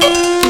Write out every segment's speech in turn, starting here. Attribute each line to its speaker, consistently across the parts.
Speaker 1: de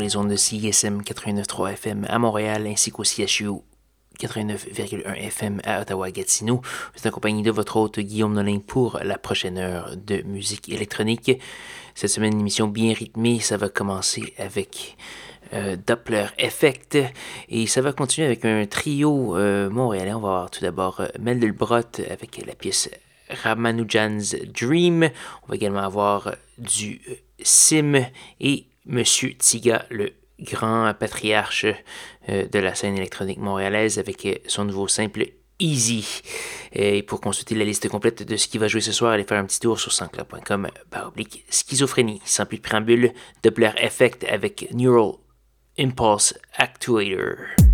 Speaker 1: les ondes de CISM 89.3 FM à Montréal ainsi qu'au CHU 89,1 FM à Ottawa-Gatineau. Vous êtes accompagné de votre hôte Guillaume Nolin pour la prochaine heure de musique électronique. Cette semaine, une émission bien rythmée. Ça va commencer avec euh, Doppler Effect et ça va continuer avec un trio euh, montréalais. On va voir tout d'abord euh, Mel Delbrot avec la pièce Ramanujan's Dream. On va également avoir du Sim et Monsieur Tiga, le grand patriarche euh, de la scène électronique montréalaise, avec euh, son nouveau simple Easy. Et pour consulter la liste complète de ce qui va jouer ce soir, allez faire un petit tour sur sanscloud.com oblique schizophrénie. Sans plus de préambule, Doppler Effect avec Neural Impulse Actuator.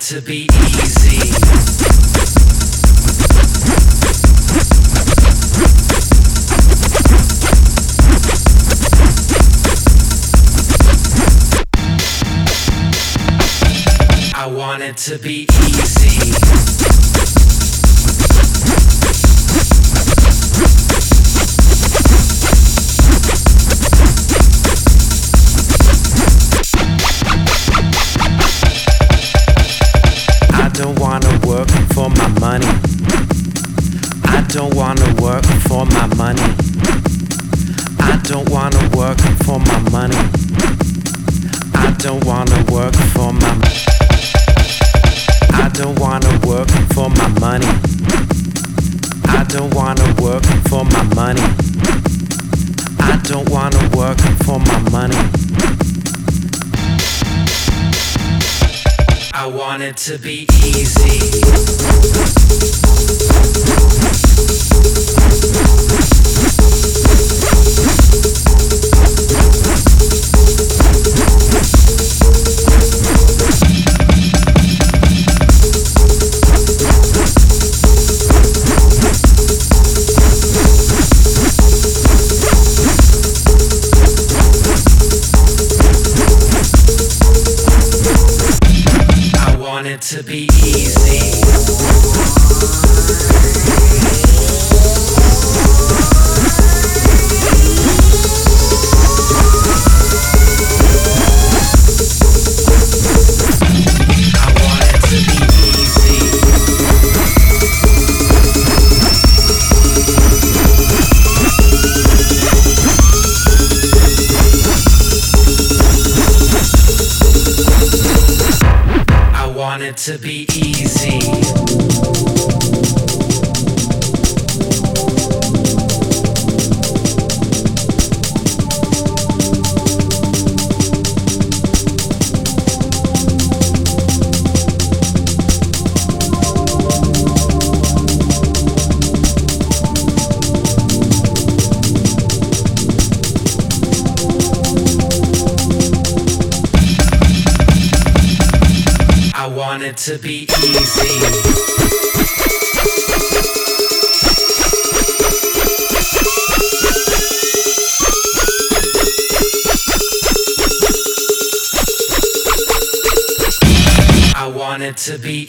Speaker 2: Want to be easy. I want it to be easy. For my money. I don't wanna work for my money. I don't wanna work for my money. I don't wanna work for my money. I don't wanna work for my money. I want it to be easy. Want it to be easy. To be easy. I want it to be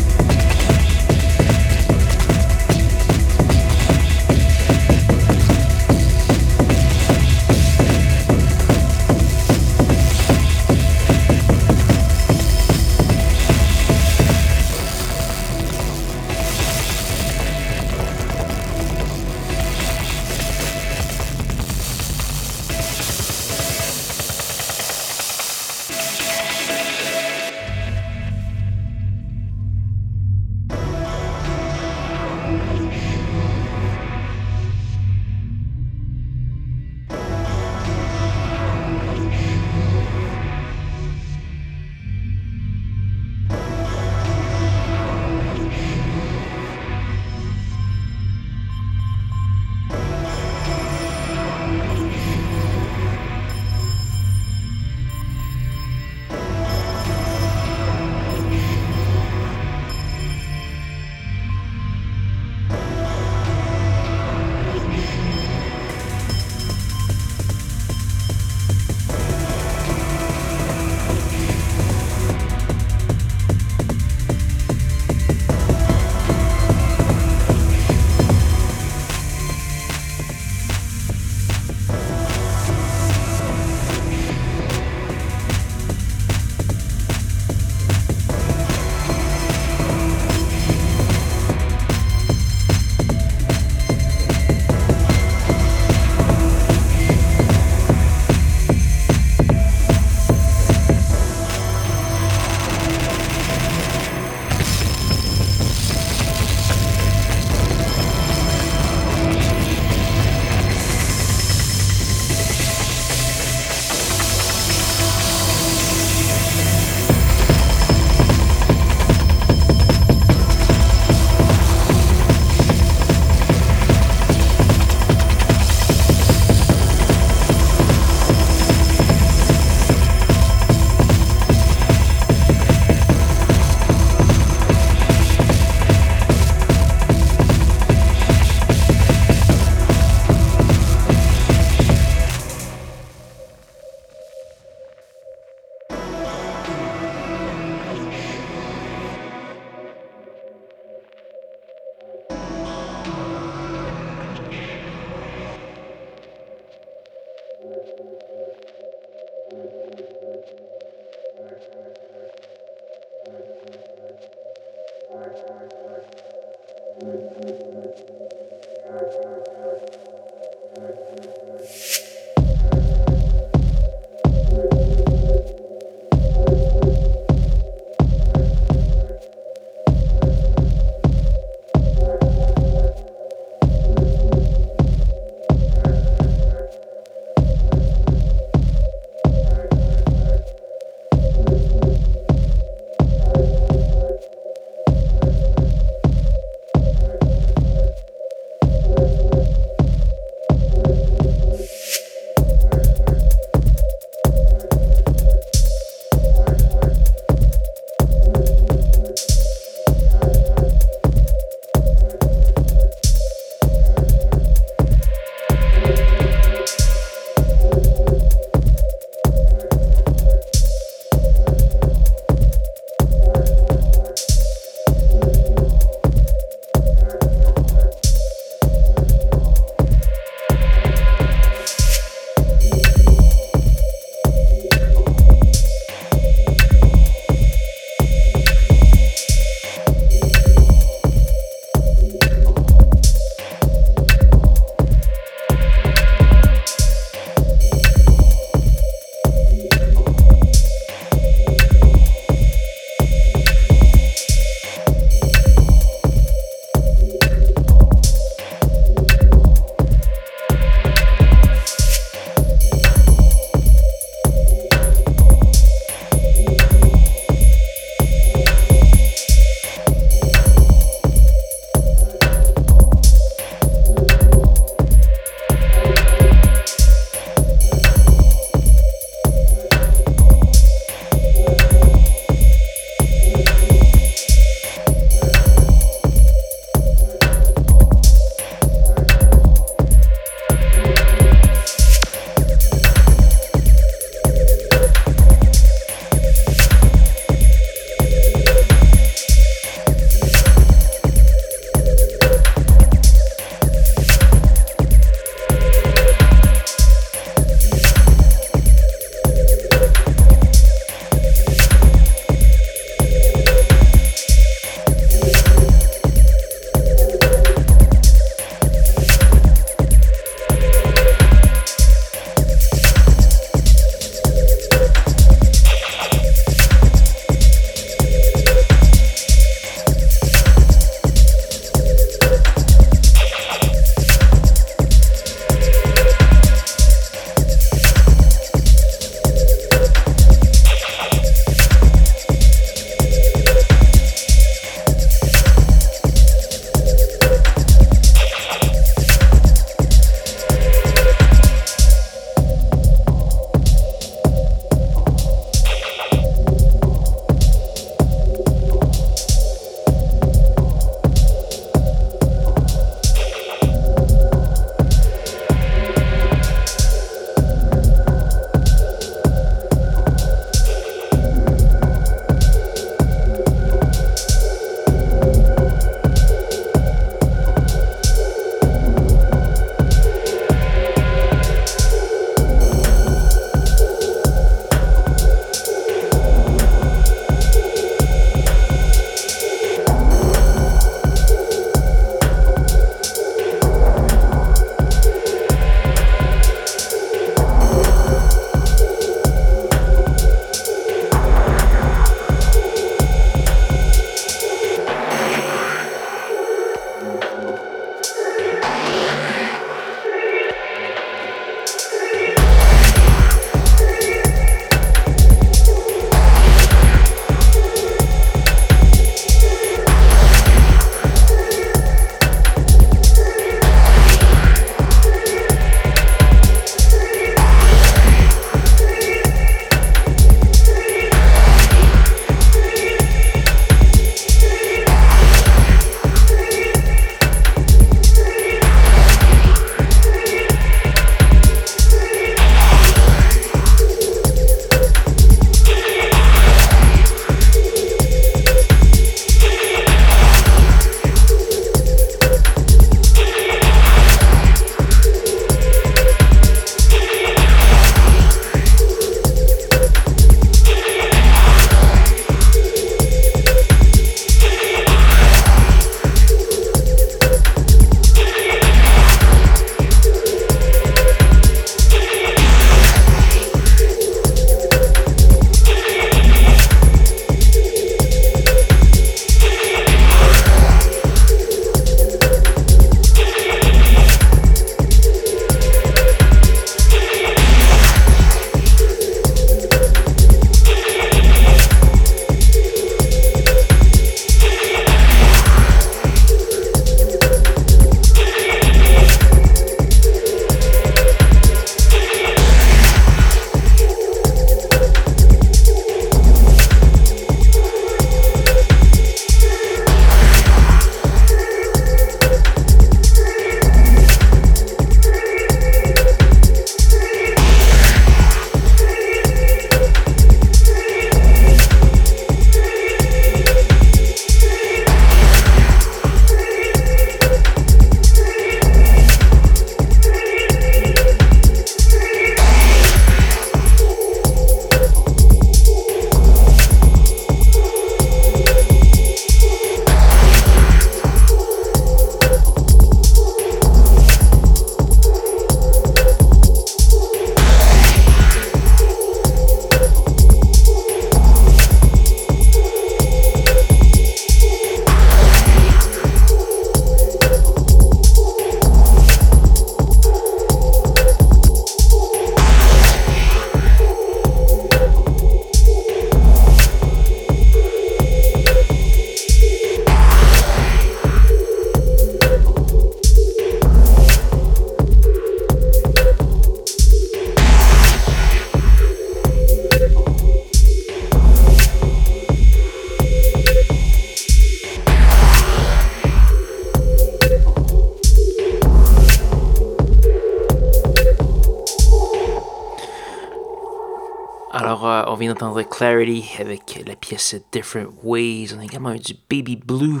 Speaker 1: vient d'entendre Clarity avec la pièce Different Ways. On a également eu du Baby Blue,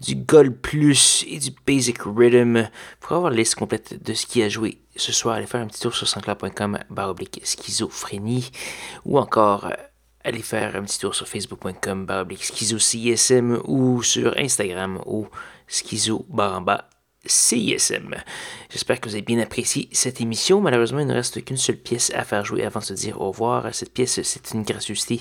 Speaker 1: du Gold Plus et du Basic Rhythm. Pour avoir la liste complète de ce qui a joué ce soir, allez faire un petit tour sur sanscloud.com baroblique schizophrénie ou encore euh, allez faire un petit tour sur facebook.com baroblique schizo-CISM ou sur Instagram ou schizo baramba CISM. J'espère que vous avez bien apprécié cette émission. Malheureusement, il ne reste qu'une seule pièce à faire jouer avant de se dire au revoir. Cette pièce, c'est une gracieuseté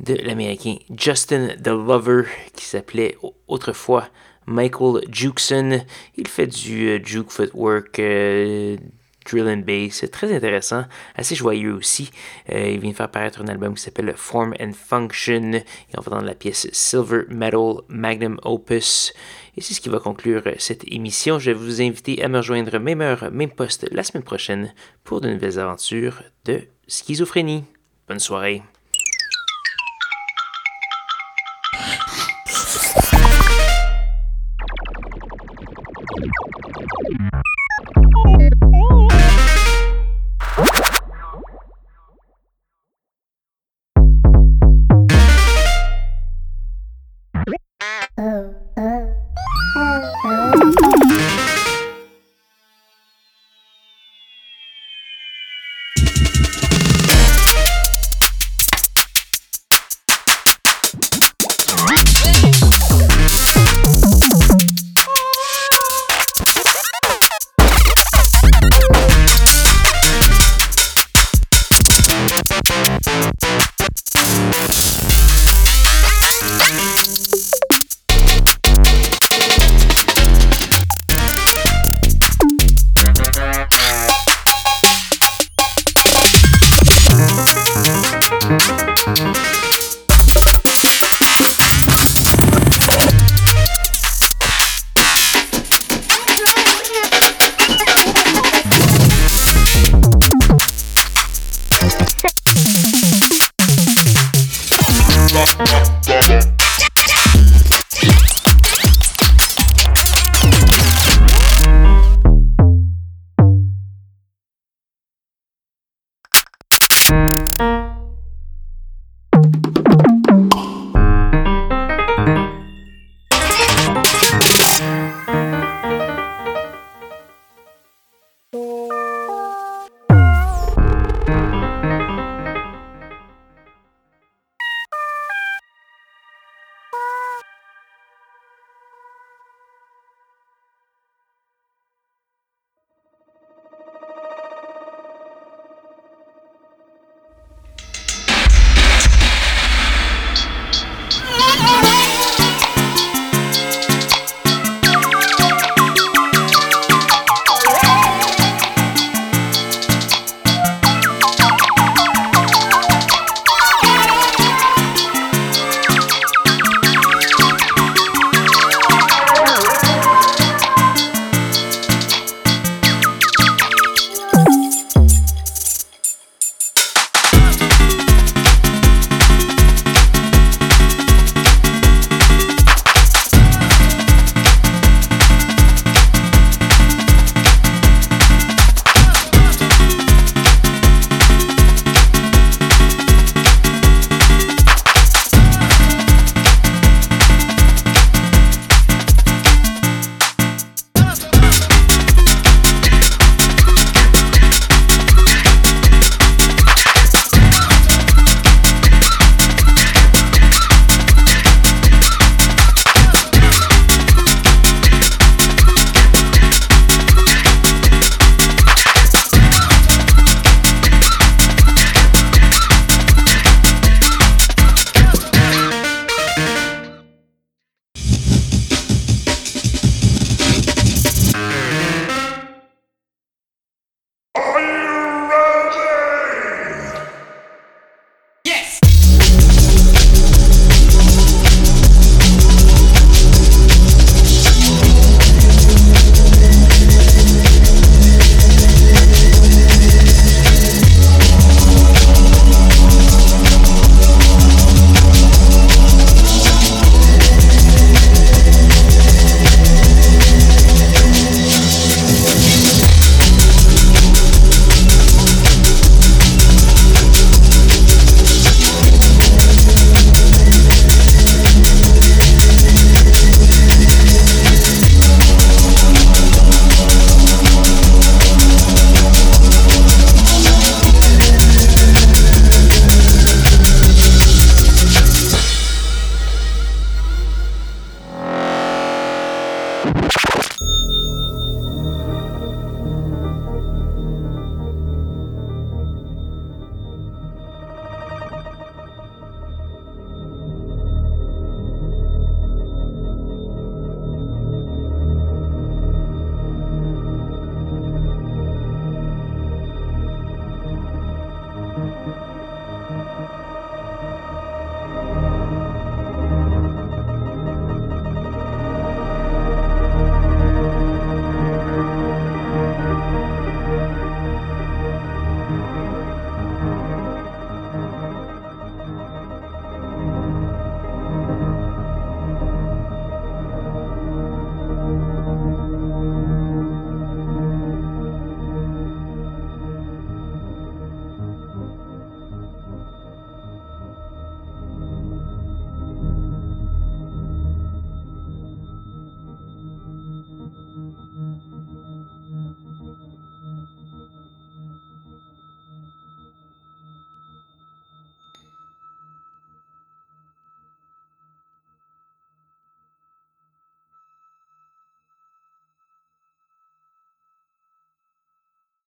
Speaker 1: de l'Américain Justin the Lover qui s'appelait autrefois Michael Jukeson. Il fait du euh, juke footwork, euh, drill and bass, c'est très intéressant, assez joyeux aussi. Euh, il vient de faire paraître un album qui s'appelle Form and Function et on va entendre la pièce Silver Metal Magnum Opus. Et c'est ce qui va conclure cette émission. Je vais vous inviter à me rejoindre même heure, même poste la semaine prochaine pour de nouvelles aventures de schizophrénie. Bonne soirée. Música